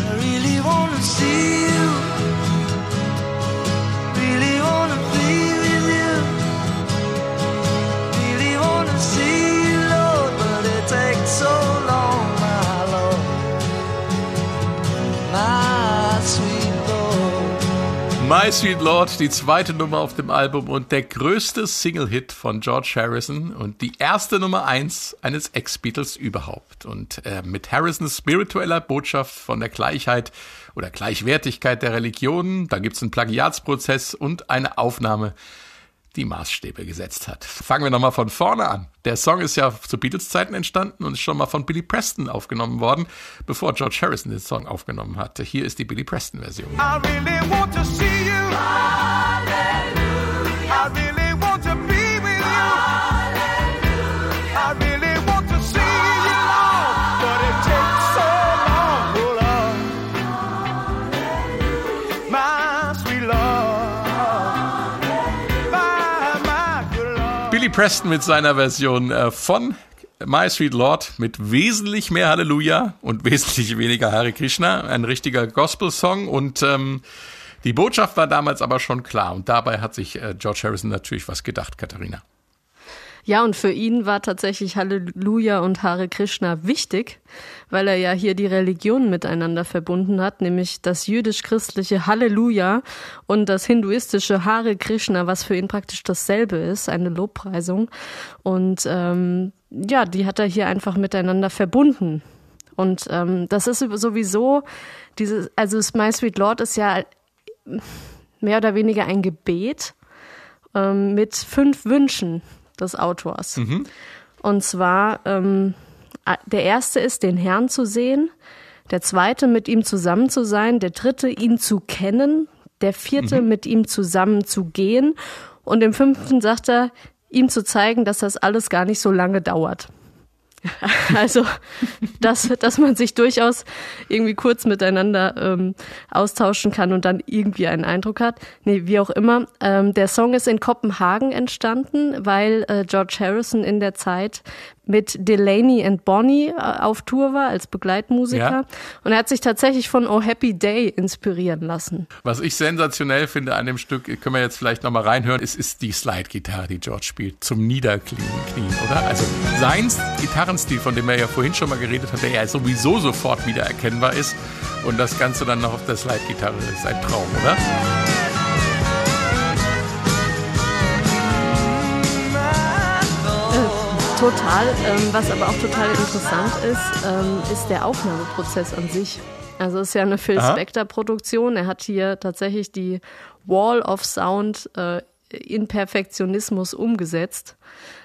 I really wanna see you. Really My Sweet Lord, die zweite Nummer auf dem Album und der größte Single-Hit von George Harrison und die erste Nummer eins eines Ex-Beatles überhaupt. Und äh, mit Harrisons spiritueller Botschaft von der Gleichheit oder Gleichwertigkeit der Religionen, da gibt's einen Plagiatsprozess und eine Aufnahme die Maßstäbe gesetzt hat. Fangen wir nochmal von vorne an. Der Song ist ja zu Beatles-Zeiten entstanden und ist schon mal von Billy Preston aufgenommen worden, bevor George Harrison den Song aufgenommen hatte. Hier ist die Billy Preston-Version. I really want to see Preston mit seiner Version äh, von My Sweet Lord mit wesentlich mehr Halleluja und [LAUGHS] wesentlich weniger Hare Krishna. Ein richtiger Gospel-Song und ähm, die Botschaft war damals aber schon klar. Und dabei hat sich äh, George Harrison natürlich was gedacht, Katharina. Ja, und für ihn war tatsächlich Halleluja und Hare Krishna wichtig, weil er ja hier die Religionen miteinander verbunden hat, nämlich das jüdisch-christliche Halleluja und das hinduistische Hare Krishna, was für ihn praktisch dasselbe ist, eine Lobpreisung. Und ähm, ja, die hat er hier einfach miteinander verbunden. Und ähm, das ist sowieso dieses, also My Sweet Lord ist ja mehr oder weniger ein Gebet ähm, mit fünf Wünschen des Autors. Mhm. Und zwar, ähm, der erste ist, den Herrn zu sehen, der zweite, mit ihm zusammen zu sein, der dritte, ihn zu kennen, der vierte, mhm. mit ihm zusammen zu gehen und im fünften sagt er, ihm zu zeigen, dass das alles gar nicht so lange dauert. [LAUGHS] Also, dass, dass man sich durchaus irgendwie kurz miteinander ähm, austauschen kann und dann irgendwie einen Eindruck hat. Nee, wie auch immer. Ähm, der Song ist in Kopenhagen entstanden, weil äh, George Harrison in der Zeit mit Delaney and Bonnie äh, auf Tour war als Begleitmusiker. Ja. Und er hat sich tatsächlich von Oh Happy Day inspirieren lassen. Was ich sensationell finde an dem Stück, können wir jetzt vielleicht nochmal reinhören, ist, ist die Slide-Gitarre, die George spielt, zum Niederknien, oder? Also sein Gitarrenstil, von dem er ja vorhin schon mal geredet hat, der ja sowieso sofort wiedererkennbar ist. Und das Ganze dann noch auf der Slide-Gitarre ist ein Traum, oder? Total. Ähm, was aber auch total interessant ist, ähm, ist der Aufnahmeprozess an sich. Also es ist ja eine Phil Spector-Produktion. Er hat hier tatsächlich die Wall of Sound äh, in Perfektionismus umgesetzt.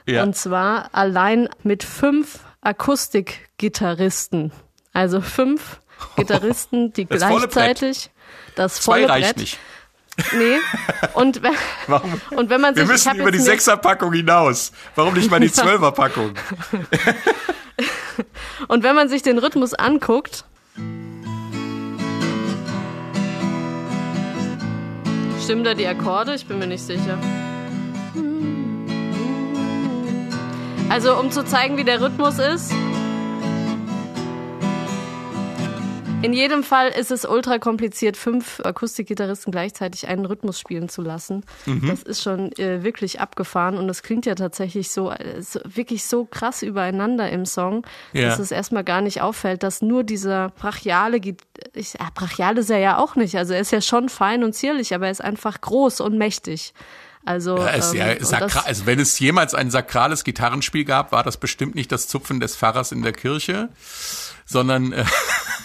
Ja. Und zwar allein mit fünf Akustikgitarristen. Also fünf [LAUGHS] Gitarristen, die das gleichzeitig das volle Zwei reicht Brett, nicht. Nee. Und, wenn, [LAUGHS] Warum? und wenn man sich. Wir müssen über die Sechserpackung hinaus. Warum nicht mal die [LAUGHS] Zwölferpackung? [LAUGHS] und wenn man sich den Rhythmus anguckt. Stimmen da die Akkorde? Ich bin mir nicht sicher. Also, um zu zeigen, wie der Rhythmus ist. In jedem Fall ist es ultra kompliziert, fünf Akustikgitarristen gleichzeitig einen Rhythmus spielen zu lassen. Mhm. Das ist schon äh, wirklich abgefahren und das klingt ja tatsächlich so, äh, so, wirklich so krass übereinander im Song, ja. dass es erstmal gar nicht auffällt, dass nur dieser brachiale, ich, ja, brachial ist er ja auch nicht, also er ist ja schon fein und zierlich, aber er ist einfach groß und mächtig. Also, ja, ja ähm, sakra also wenn es jemals ein sakrales Gitarrenspiel gab, war das bestimmt nicht das Zupfen des Pfarrers in der Kirche, sondern äh, [LAUGHS]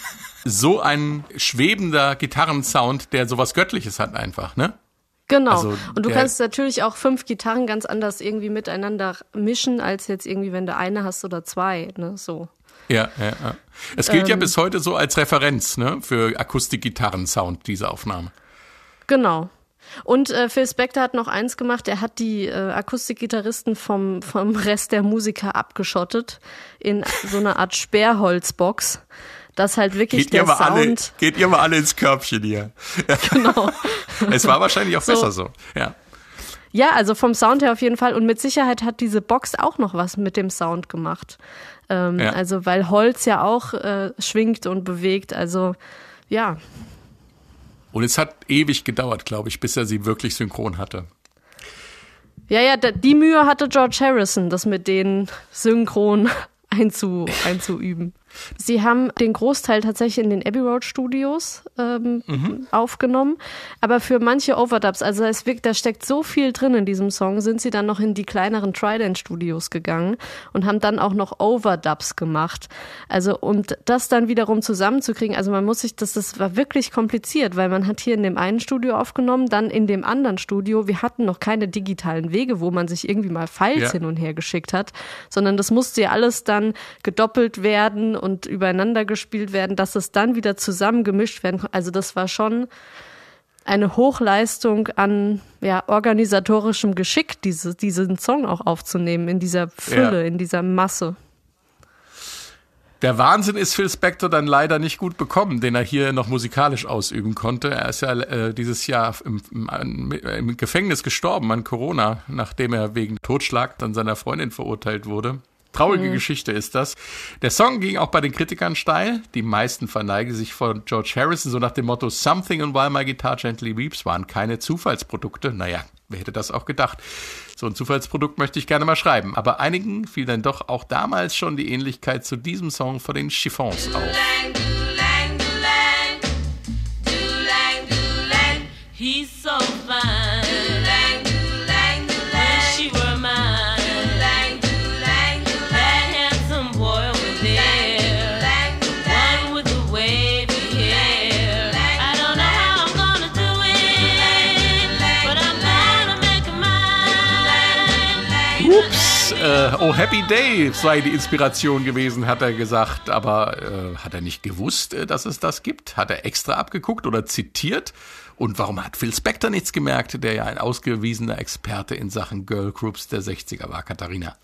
so ein schwebender Gitarrensound, der sowas Göttliches hat einfach, ne? Genau. Also und du kannst natürlich auch fünf Gitarren ganz anders irgendwie miteinander mischen, als jetzt irgendwie, wenn du eine hast oder zwei, ne? So. Ja, ja, ja. Es gilt ähm, ja bis heute so als Referenz, ne, für Akustik-Gitarren-Sound, diese Aufnahme. Genau. Und äh, Phil Spector hat noch eins gemacht, er hat die äh, Akustikgitarristen vom, vom Rest der Musiker abgeschottet in so einer Art Sperrholzbox dass halt wirklich geht der Sound. Alle, geht ihr mal alle ins Körbchen hier. [LAUGHS] Genau. es war wahrscheinlich auch so. besser so. Ja. Ja, also vom Sound her auf jeden Fall. Und mit Sicherheit hat diese Box auch noch was mit dem Sound gemacht. Ähm, ja. Also, weil Holz ja auch äh, schwingt und bewegt. Also, ja. Und es hat ewig gedauert, glaube ich, bis er sie wirklich synchron hatte. Ja, ja, die Mühe hatte George Harrison, das mit denen synchron [LAUGHS] einzu, einzuüben. Sie haben den Großteil tatsächlich in den Abbey Road Studios ähm, mhm. aufgenommen, aber für manche Overdubs, also es wirkt, da steckt so viel drin in diesem Song, sind sie dann noch in die kleineren Trident Studios gegangen und haben dann auch noch Overdubs gemacht. Also und das dann wiederum zusammenzukriegen, also man muss sich, das, das war wirklich kompliziert, weil man hat hier in dem einen Studio aufgenommen, dann in dem anderen Studio. Wir hatten noch keine digitalen Wege, wo man sich irgendwie mal Files ja. hin und her geschickt hat, sondern das musste ja alles dann gedoppelt werden und übereinander gespielt werden, dass es dann wieder zusammengemischt werden kann. Also das war schon eine Hochleistung an ja, organisatorischem Geschick, diese, diesen Song auch aufzunehmen, in dieser Fülle, ja. in dieser Masse. Der Wahnsinn ist Phil Spector dann leider nicht gut bekommen, den er hier noch musikalisch ausüben konnte. Er ist ja äh, dieses Jahr im, im, im, Gefängnis gestorben an Corona, nachdem er wegen Totschlag dann seiner Freundin verurteilt wurde. Traurige mhm. Geschichte ist das. Der Song ging auch bei den Kritikern steil. Die meisten verneigen sich von George Harrison so nach dem Motto Something and While My Guitar Gently Weeps waren keine Zufallsprodukte. Naja, wer hätte das auch gedacht? So ein Zufallsprodukt möchte ich gerne mal schreiben. Aber einigen fiel dann doch auch damals schon die Ähnlichkeit zu diesem Song von den Chiffons auf. Äh, Oh Happy Day sei die Inspiration gewesen, hat er gesagt. Aber äh, hat er nicht gewusst, äh, dass es das gibt? Hat er extra abgeguckt oder zitiert? Und warum hat Phil Spector nichts gemerkt, der ja ein ausgewiesener Experte in Sachen Girlgroups der 60er war, Katharina?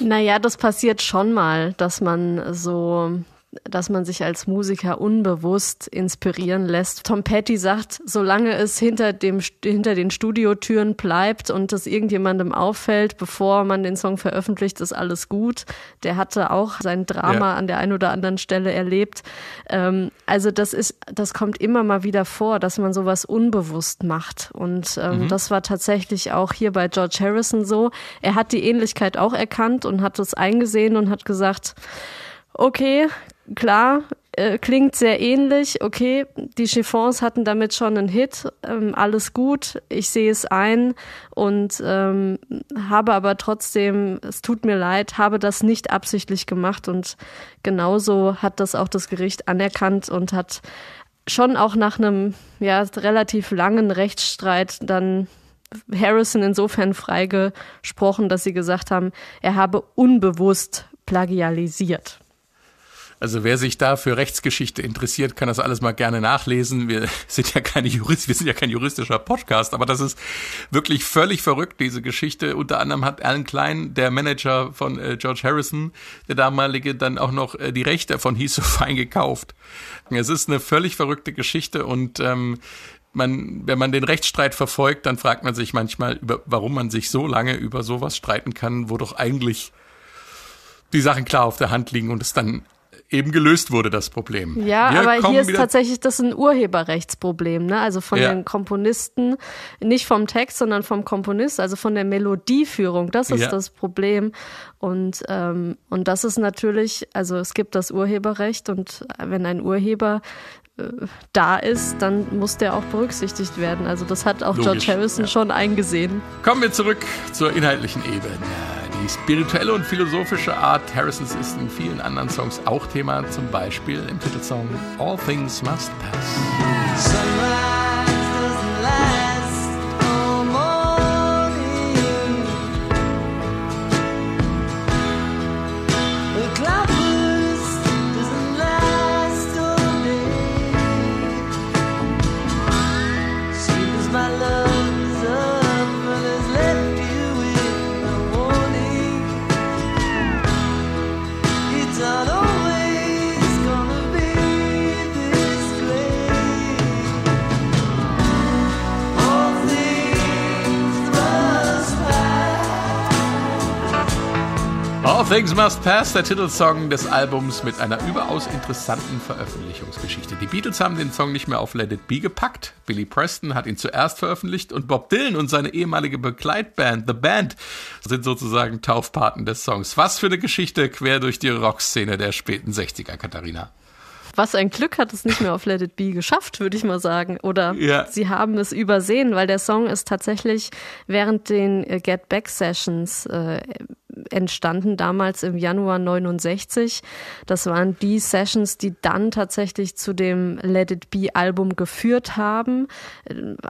Naja, das passiert schon mal, dass man so dass man sich als Musiker unbewusst inspirieren lässt. Tom Petty sagt, solange es hinter, dem, hinter den Studiotüren bleibt und es irgendjemandem auffällt, bevor man den Song veröffentlicht, ist alles gut. Der hatte auch sein Drama ja. an der einen oder anderen Stelle erlebt. Ähm, also das ist, das kommt immer mal wieder vor, dass man sowas unbewusst macht. Und ähm, mhm. das war tatsächlich auch hier bei George Harrison so. Er hat die Ähnlichkeit auch erkannt und hat es eingesehen und hat gesagt, okay, klar, äh, klingt sehr ähnlich. Okay, die Chiffons hatten damit schon einen Hit. Ähm, alles gut, ich sehe es ein und ähm, habe aber trotzdem, es tut mir leid, habe das nicht absichtlich gemacht und genauso hat das auch das Gericht anerkannt und hat schon auch nach einem ja relativ langen Rechtsstreit dann Harrison insofern freigesprochen, dass sie gesagt haben, er habe unbewusst plagialisiert. Also wer sich da für Rechtsgeschichte interessiert, kann das alles mal gerne nachlesen. Wir [LAUGHS] sind ja keine Jurist, wir sind ja kein juristischer Podcast, aber das ist wirklich völlig verrückt, diese Geschichte. Unter anderem hat Alan Klein, der Manager von äh, George Harrison, der damalige, dann auch noch äh, die Rechte von He's So Fine gekauft. Es ist eine völlig verrückte Geschichte und ähm, man, wenn man den Rechtsstreit verfolgt, dann fragt man sich manchmal, über, warum man sich so lange über sowas streiten kann, wo doch eigentlich die Sachen klar auf der Hand liegen und es dann eben gelöst wurde, das Problem. Ja, Wir aber hier ist tatsächlich das ein Urheberrechtsproblem, ne? Also von ja. den Komponisten, nicht vom Text, sondern vom Komponist, also von der Melodieführung. Das ist ja. das Problem. Und, ähm, und das ist natürlich, also es gibt das Urheberrecht und wenn ein Urheber äh, da ist, dann muss der auch berücksichtigt werden. Also das hat auch Logisch, George Harrison ja. schon eingesehen. Kommen wir zurück zur inhaltlichen Ebene. Die spirituelle und philosophische Art Harrisons ist in vielen anderen Songs auch Thema, zum Beispiel im Titelsong All Things Must Pass. All Things Must Pass, der Titelsong des Albums mit einer überaus interessanten Veröffentlichungsgeschichte. Die Beatles haben den Song nicht mehr auf Let It Be gepackt. Billy Preston hat ihn zuerst veröffentlicht und Bob Dylan und seine ehemalige Begleitband The Band sind sozusagen Taufpaten des Songs. Was für eine Geschichte quer durch die Rockszene der späten 60er, Katharina. Was ein Glück hat es nicht mehr auf Let It Be geschafft, würde ich mal sagen. Oder ja. sie haben es übersehen, weil der Song ist tatsächlich während den Get Back Sessions äh, entstanden, damals im Januar 69. Das waren die Sessions, die dann tatsächlich zu dem Let It Be Album geführt haben.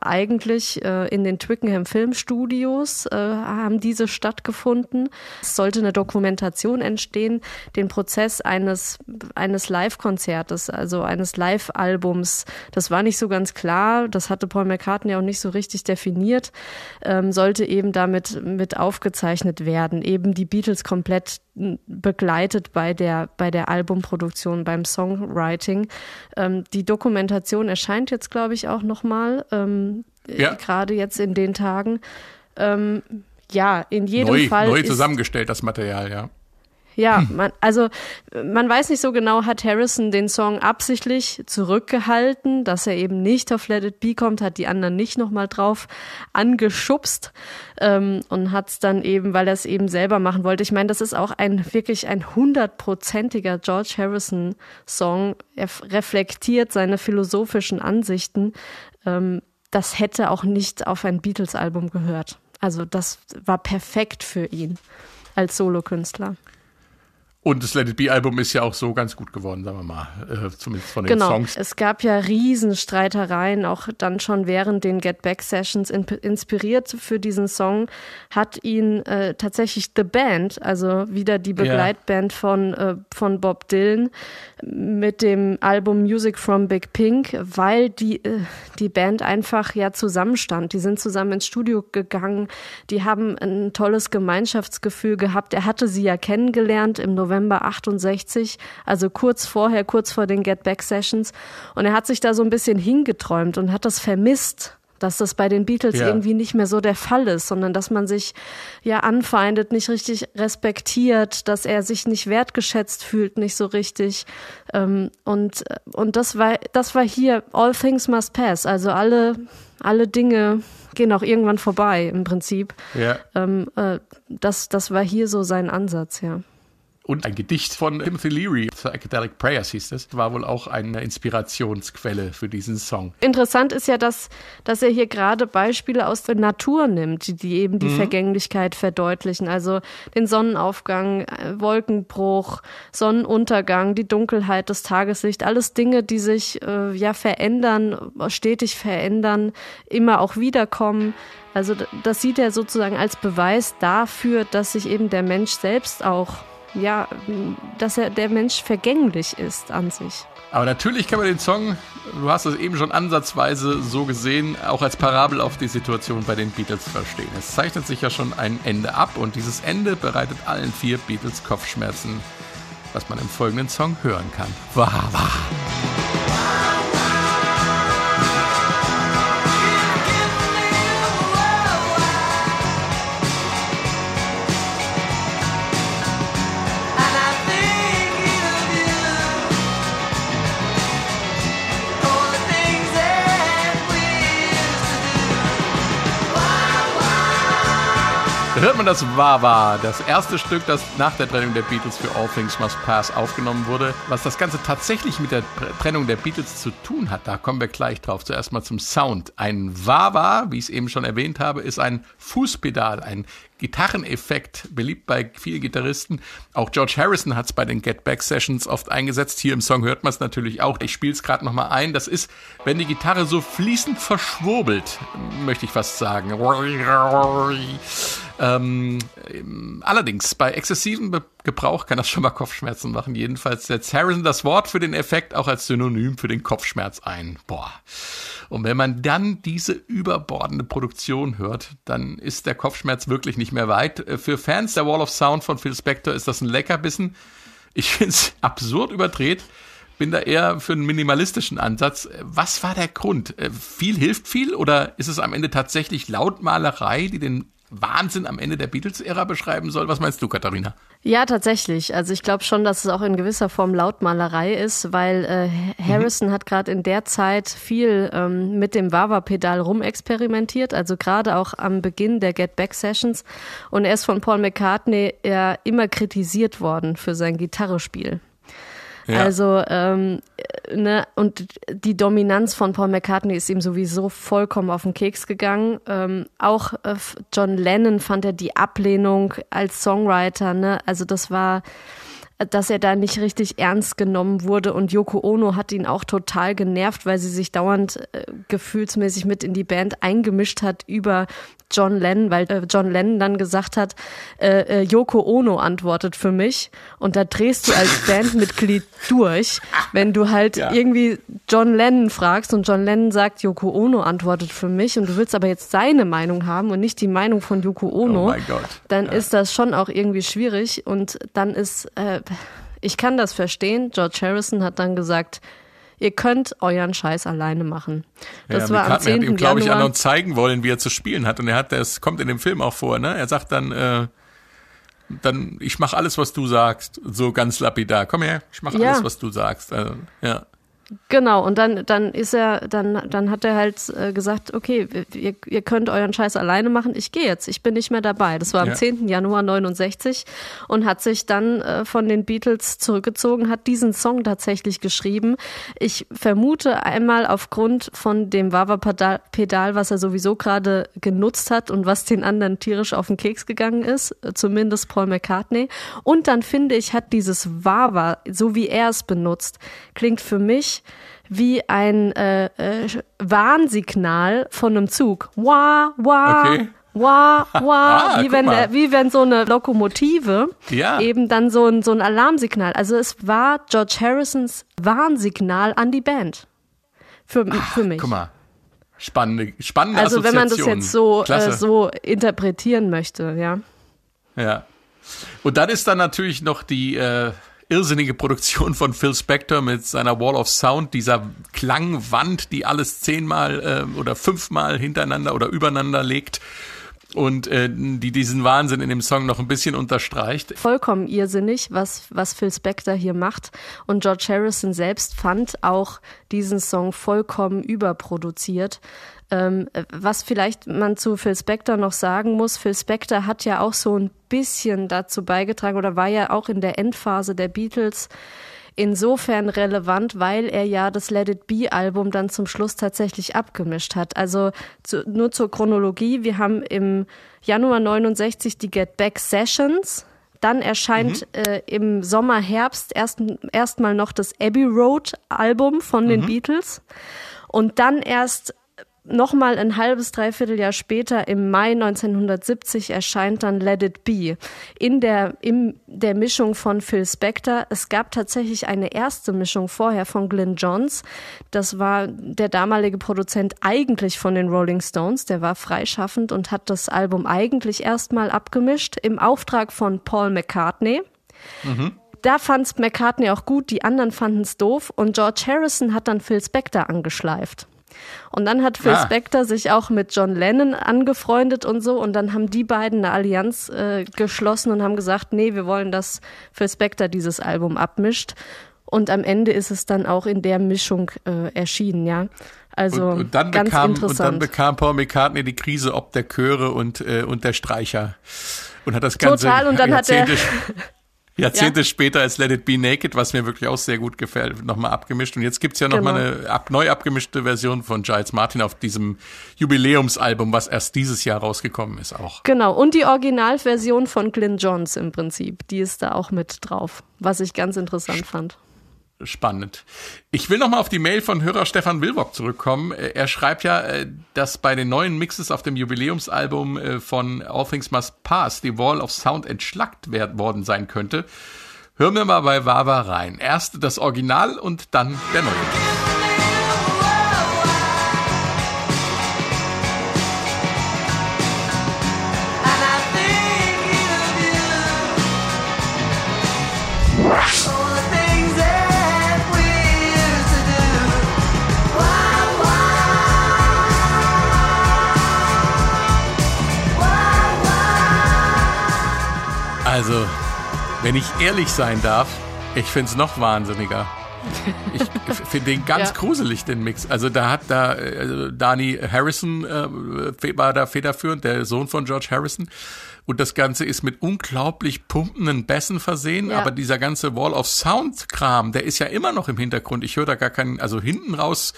Eigentlich äh, in den Twickenham Filmstudios äh, haben diese stattgefunden. Es sollte eine Dokumentation entstehen, den Prozess eines, eines Live-Konzertes, also eines Live-Albums. Das war nicht so ganz klar. Das hatte Paul McCartney auch nicht so richtig definiert. Ähm, sollte eben damit mit aufgezeichnet werden. Eben die Beatles komplett begleitet bei der, bei der Albumproduktion, beim Songwriting. Ähm, die Dokumentation erscheint jetzt, glaube ich, auch nochmal, ähm, ja. gerade jetzt in den Tagen. Ähm, ja, in jedem neu, Fall. Neu zusammengestellt, das Material, ja. Ja, hm. man, also man weiß nicht so genau, hat Harrison den Song absichtlich zurückgehalten, dass er eben nicht auf Let It Be kommt, hat die anderen nicht nochmal drauf angeschubst ähm, und hat es dann eben, weil er es eben selber machen wollte. Ich meine, das ist auch ein wirklich ein hundertprozentiger George Harrison Song. Er reflektiert seine philosophischen Ansichten. Ähm, das hätte auch nicht auf ein Beatles-Album gehört. Also das war perfekt für ihn als Solokünstler. Und das Let It Be Album ist ja auch so ganz gut geworden, sagen wir mal, äh, zumindest von den genau. Songs. Es gab ja Riesenstreitereien, auch dann schon während den Get Back Sessions in, inspiriert für diesen Song hat ihn äh, tatsächlich The Band, also wieder die Begleitband ja. von äh, von Bob Dylan mit dem Album Music from Big Pink, weil die äh, die Band einfach ja zusammenstand. Die sind zusammen ins Studio gegangen, die haben ein tolles Gemeinschaftsgefühl gehabt. Er hatte sie ja kennengelernt im November November 68, also kurz vorher, kurz vor den Get Back Sessions. Und er hat sich da so ein bisschen hingeträumt und hat das vermisst, dass das bei den Beatles ja. irgendwie nicht mehr so der Fall ist, sondern dass man sich ja anfeindet, nicht richtig respektiert, dass er sich nicht wertgeschätzt fühlt, nicht so richtig. Ähm, und, und das war, das war hier All Things Must Pass, also alle, alle Dinge gehen auch irgendwann vorbei im Prinzip. Ja. Ähm, äh, das, das war hier so sein Ansatz, ja. Und ein Gedicht von Timothy Leary, Psychedelic Prayers hieß es, war wohl auch eine Inspirationsquelle für diesen Song. Interessant ist ja, dass, dass er hier gerade Beispiele aus der Natur nimmt, die eben die mhm. Vergänglichkeit verdeutlichen. Also den Sonnenaufgang, äh, Wolkenbruch, Sonnenuntergang, die Dunkelheit, das Tageslicht, alles Dinge, die sich äh, ja verändern, stetig verändern, immer auch wiederkommen. Also das sieht er sozusagen als Beweis dafür, dass sich eben der Mensch selbst auch ja, dass er der Mensch vergänglich ist an sich. Aber natürlich kann man den Song, du hast es eben schon ansatzweise so gesehen, auch als Parabel auf die Situation bei den Beatles verstehen. Es zeichnet sich ja schon ein Ende ab und dieses Ende bereitet allen vier Beatles Kopfschmerzen, was man im folgenden Song hören kann. Wah, wah. Hört man das Wawa, das erste Stück, das nach der Trennung der Beatles für All Things Must Pass aufgenommen wurde. Was das Ganze tatsächlich mit der Trennung der Beatles zu tun hat, da kommen wir gleich drauf. Zuerst mal zum Sound. Ein Wawa, wie ich es eben schon erwähnt habe, ist ein Fußpedal, ein Gitarreneffekt, beliebt bei vielen Gitarristen. Auch George Harrison hat es bei den Get Back Sessions oft eingesetzt. Hier im Song hört man es natürlich auch. Ich spiele es gerade nochmal ein. Das ist, wenn die Gitarre so fließend verschwurbelt, möchte ich fast sagen. Ähm, allerdings, bei exzessivem Gebrauch kann das schon mal Kopfschmerzen machen. Jedenfalls setzt Harrison das Wort für den Effekt auch als Synonym für den Kopfschmerz ein. Boah. Und wenn man dann diese überbordende Produktion hört, dann ist der Kopfschmerz wirklich nicht mehr weit. Für Fans der Wall of Sound von Phil Spector ist das ein Leckerbissen. Ich finde es [LAUGHS] absurd überdreht bin da eher für einen minimalistischen Ansatz. Was war der Grund? Äh, viel hilft viel oder ist es am Ende tatsächlich Lautmalerei, die den Wahnsinn am Ende der Beatles-Ära beschreiben soll. Was meinst du, Katharina? Ja, tatsächlich. Also ich glaube schon, dass es auch in gewisser Form Lautmalerei ist, weil äh, Harrison mhm. hat gerade in der Zeit viel ähm, mit dem Wawa-Pedal rumexperimentiert, also gerade auch am Beginn der Get Back Sessions. Und er ist von Paul McCartney ja immer kritisiert worden für sein Gitarrespiel. Ja. Also, ähm, ne, und die Dominanz von Paul McCartney ist ihm sowieso vollkommen auf den Keks gegangen. Ähm, auch äh, John Lennon fand er die Ablehnung als Songwriter, ne, also das war, dass er da nicht richtig ernst genommen wurde und Yoko Ono hat ihn auch total genervt, weil sie sich dauernd äh, gefühlsmäßig mit in die Band eingemischt hat über John Lennon, weil äh, John Lennon dann gesagt hat, äh, äh, Yoko Ono antwortet für mich und da drehst du als [LAUGHS] Bandmitglied durch, wenn du halt ja. irgendwie John Lennon fragst und John Lennon sagt, Yoko Ono antwortet für mich und du willst aber jetzt seine Meinung haben und nicht die Meinung von Yoko Ono, oh dann ja. ist das schon auch irgendwie schwierig und dann ist, äh, ich kann das verstehen, George Harrison hat dann gesagt, ihr könnt euren Scheiß alleine machen. Das ja, war am 10. hat ihm, glaube ich, auch noch zeigen wollen, wie er zu spielen hat. Und er hat, das kommt in dem Film auch vor, ne? Er sagt dann, äh, dann, ich mache alles, was du sagst, so ganz lapidar. Komm her, ich mache ja. alles, was du sagst. Also, ja. Genau, und dann, dann ist er, dann, dann hat er halt äh, gesagt, okay, ihr, ihr könnt euren Scheiß alleine machen, ich gehe jetzt, ich bin nicht mehr dabei. Das war am Ja. 10. Januar 69 und hat sich dann äh, von den Beatles zurückgezogen, hat diesen Song tatsächlich geschrieben. Ich vermute einmal aufgrund von dem Wawa-Pedal, was er sowieso gerade genutzt hat und was den anderen tierisch auf den Keks gegangen ist, äh, zumindest Paul McCartney. Und dann finde ich, hat dieses Wawa, so wie er es benutzt, klingt für mich wie ein äh, äh, Warnsignal von einem Zug. Wah, wah, Okay. wah, [LAUGHS] wah. Ah, wie, wenn mal. wie wenn so eine Lokomotive Ja. eben dann so ein, so ein Alarmsignal. Also es war George Harrisons Warnsignal an die Band. Für, für mich. Guck mal. Spannende, spannende Also wenn man das jetzt so, äh, so interpretieren möchte, ja. Ja. Und dann ist dann natürlich noch die äh, irrsinnige Produktion von Phil Spector mit seiner Wall of Sound, dieser Klangwand, die alles zehnmal äh, oder fünfmal hintereinander oder übereinander legt und äh, die diesen Wahnsinn in dem Song noch ein bisschen unterstreicht. vollkommen irrsinnig, was, was Phil Spector hier macht. Und George Harrison selbst fand auch diesen Song vollkommen überproduziert. Ähm, was vielleicht man zu Phil Spector noch sagen muss, Phil Spector hat ja auch so ein bisschen dazu beigetragen oder war ja auch in der Endphase der Beatles insofern relevant, weil er ja das Let It Be Album dann zum Schluss tatsächlich abgemischt hat. Also zu, nur zur Chronologie, wir haben im Januar 69 die Get Back Sessions. Dann erscheint äh, im Sommer, Herbst erst erstmal noch das Abbey Road Album von den Beatles. Und dann erst nochmal ein halbes, dreiviertel Jahr später, im Mai 1970, erscheint dann Let It Be. In der, in der Mischung von Phil Spector. Es gab tatsächlich eine erste Mischung vorher von Glyn Johns. Das war der damalige Produzent eigentlich von den Rolling Stones. Der war freischaffend und hat das Album eigentlich erstmal abgemischt im Auftrag von Paul McCartney. Da fand's McCartney auch gut, die anderen fanden's doof und George Harrison hat dann Phil Spector angeschleift. Und dann hat Phil Ah. Spector sich auch mit John Lennon angefreundet und so. Und dann haben die beiden eine Allianz äh, geschlossen und haben gesagt, nee, wir wollen, dass Phil Spector dieses Album abmischt. Und am Ende ist es dann auch in der Mischung äh, erschienen, ja. Also Und, und, dann ganz bekam, und dann interessant. bekam Paul McCartney die Krise ob der Chöre und, äh, und der Streicher. Und hat das Ganze Total, und dann hat er- [LAUGHS] Jahrzehnte, Jahrzehnte später als Let It Be Naked, was mir wirklich auch sehr gut gefällt, nochmal abgemischt. Und jetzt gibt's ja nochmal Genau. eine ab, neu abgemischte Version von Giles Martin auf diesem Jubiläumsalbum, was erst dieses Jahr rausgekommen ist auch. Genau, und die Originalversion von Glyn Johns im Prinzip, die ist da auch mit drauf, was ich ganz interessant fand. Spannend. Ich will nochmal auf die Mail von Hörer Stefan Wilbock zurückkommen. Äh, Er schreibt ja, äh, dass bei den neuen Mixes auf dem Jubiläumsalbum äh, von All Things Must Pass die Wall of Sound entschlackt worden sein könnte. Hören wir mal bei Wawa rein. Erst das Original und dann der neue. Also, wenn ich ehrlich sein darf, ich find's noch wahnsinniger. Ich finde den ganz [LAUGHS] Ja. gruselig, den Mix. Also da hat da also Danny Harrison äh, war da federführend, der Sohn von George Harrison. Und das Ganze ist mit unglaublich pumpenden Bässen versehen, Ja. aber dieser ganze Wall of Sound Kram, der ist ja immer noch im Hintergrund. Ich höre da gar keinen, also hinten raus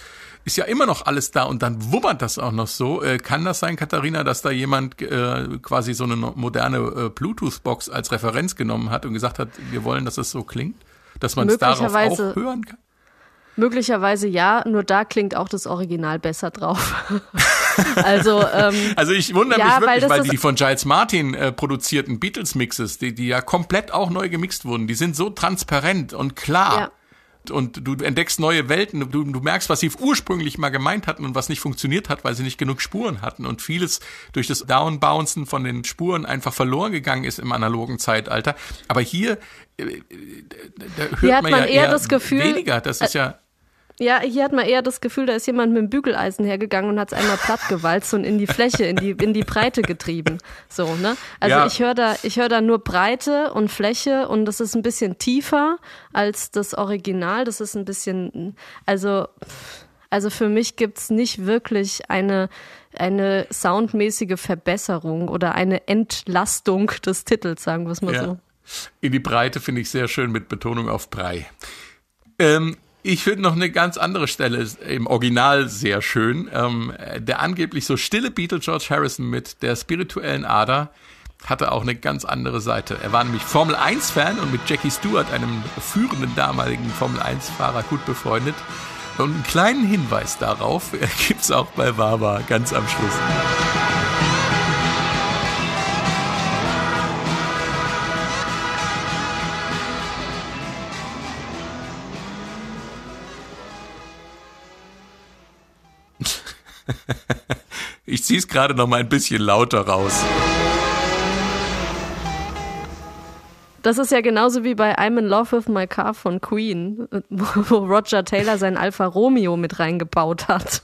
ist ja immer noch alles da und dann wummert das auch noch so. Äh, kann das sein, Katharina, dass da jemand äh, quasi so eine moderne äh, Bluetooth-Box als Referenz genommen hat und gesagt hat, wir wollen, dass es so klingt? Dass man es darauf auch hören kann? Möglicherweise ja, nur da klingt auch das Original besser drauf. [LAUGHS] also, ähm, [LAUGHS] Also ich wundere Ja, mich weil wirklich, das weil, ist- die von Giles Martin äh, produzierten Beatles-Mixes, die, die ja komplett auch neu gemixt wurden, die sind so transparent und klar. Ja. Und du entdeckst neue Welten, du, du merkst, was sie ursprünglich mal gemeint hatten und was nicht funktioniert hat, weil sie nicht genug Spuren hatten und vieles durch das Downbouncen von den Spuren einfach verloren gegangen ist im analogen Zeitalter. Aber hier, äh, äh, da hört Hier hat man, man ja eher eher das Gefühl, weniger. Das ist ja Ja, hier hat man eher das Gefühl, da ist jemand mit dem Bügeleisen hergegangen und hat es einmal platt gewalzt und in die Fläche, in die, in die Breite getrieben. So, ne? Also ja. ich höre da, ich höre da nur Breite und Fläche und das ist ein bisschen tiefer als das Original. Das ist ein bisschen, also, also für mich gibt's nicht wirklich eine, eine soundmäßige Verbesserung oder eine Entlastung des Titels, sagen wir es mal ja. so. In die Breite finde ich sehr schön mit Betonung auf Brei. Ähm, ich finde noch eine ganz andere Stelle im Original sehr schön. Ähm, der angeblich so stille Beatle George Harrison mit der spirituellen Ader hatte auch eine ganz andere Seite. Er war nämlich Formel 1-Fan und mit Jackie Stewart, einem führenden damaligen Formel 1-Fahrer, gut befreundet. Und einen kleinen Hinweis darauf [LAUGHS] gibt es auch bei Wawa ganz am Schluss. Ziehe es gerade noch mal ein bisschen lauter raus. Das ist ja genauso wie bei I'm in Love with My Car von Queen, [LAUGHS] wo Roger Taylor sein Alfa Romeo mit reingebaut hat.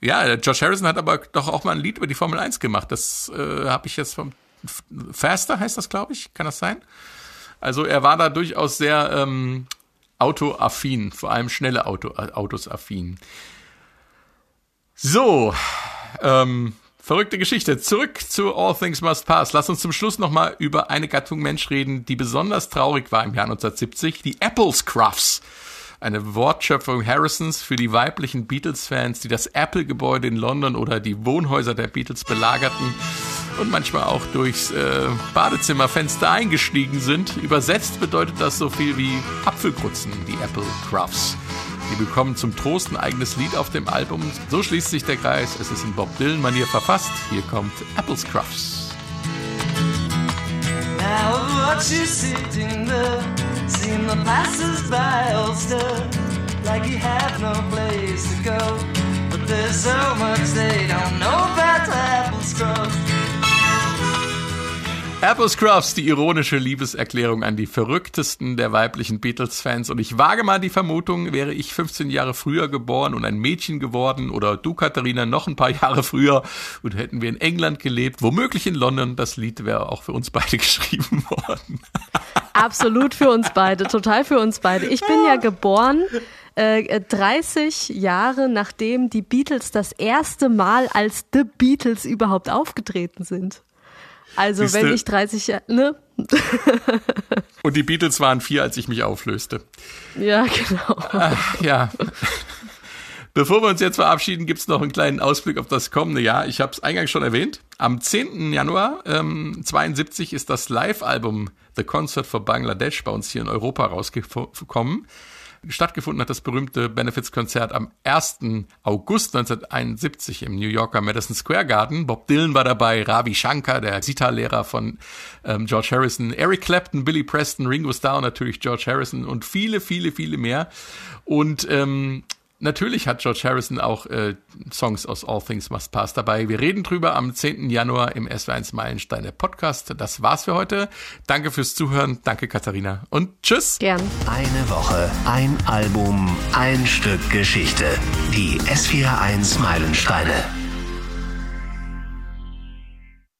Ja, Josh Harrison hat aber doch auch mal ein Lied über die Formel 1 gemacht. Das äh, habe ich jetzt vom Faster heißt das, glaube ich. Kann das sein? Also er war da durchaus sehr ähm, autoaffin, vor allem schnelle Auto, äh, Autos affin. So, ähm, verrückte Geschichte. Zurück zu All Things Must Pass. Lass uns zum Schluss nochmal über eine Gattung Mensch reden, die besonders traurig war im Jahr 1970, die Applescruffs. Eine Wortschöpfung Harrisons für die weiblichen Beatles-Fans, die das Apple-Gebäude in London oder die Wohnhäuser der Beatles belagerten und manchmal auch durchs äh, Badezimmerfenster eingestiegen sind. Übersetzt bedeutet das so viel wie Apfelkrutzen, die Apple Crufts. Die bekommen zum Trost ein eigenes Lied auf dem Album. So schließt sich der Kreis. Es ist in Bob Dylan-Manier verfasst. Hier kommt Apples Crufts. Now watch you sitting there, seeing the passers-by all stir, like you have no place to go. But there's so much they don't know about Crufts. Apple Scruffs, die ironische Liebeserklärung an die verrücktesten der weiblichen Beatles-Fans. Und ich wage mal die Vermutung, wäre ich 15 Jahre früher geboren und ein Mädchen geworden oder du, Katharina, noch ein paar Jahre früher und hätten wir in England gelebt, womöglich in London, das Lied wäre auch für uns beide [LAUGHS] geschrieben worden. Absolut für uns beide, total für uns beide. Ich bin ja geboren 30 äh, Jahre nachdem die Beatles das erste Mal als The Beatles überhaupt aufgetreten sind. Also Siehste? wenn ich 30 Jahre, ne? [LAUGHS] Und die Beatles waren vier, als ich mich auflöste. Ja, genau. Ach, ja. Bevor wir uns jetzt verabschieden, gibt es noch einen kleinen Ausblick auf das kommende Jahr. Ich habe es eingangs schon erwähnt. Am 10. Januar ähm, 72 ist das Live-Album The Concert for Bangladesh bei uns hier in Europa rausgekommen stattgefunden hat, das berühmte Benefits-Konzert am 1. August 1971 im New Yorker Madison Square Garden. Bob Dylan war dabei, Ravi Shankar, der Sita-Lehrer von ähm, George Harrison, Eric Clapton, Billy Preston, Ringo Starr und natürlich George Harrison und viele, viele, viele mehr. Und ähm, Natürlich hat George Harrison auch äh, Songs aus All Things Must Pass dabei. Wir reden drüber am 10. Januar im SW1 Meilensteine Podcast. Das war's für heute. Danke fürs Zuhören. Danke, Katharina. Und tschüss. Gern. Eine Woche, ein Album, ein Stück Geschichte. Die S41 Meilensteine.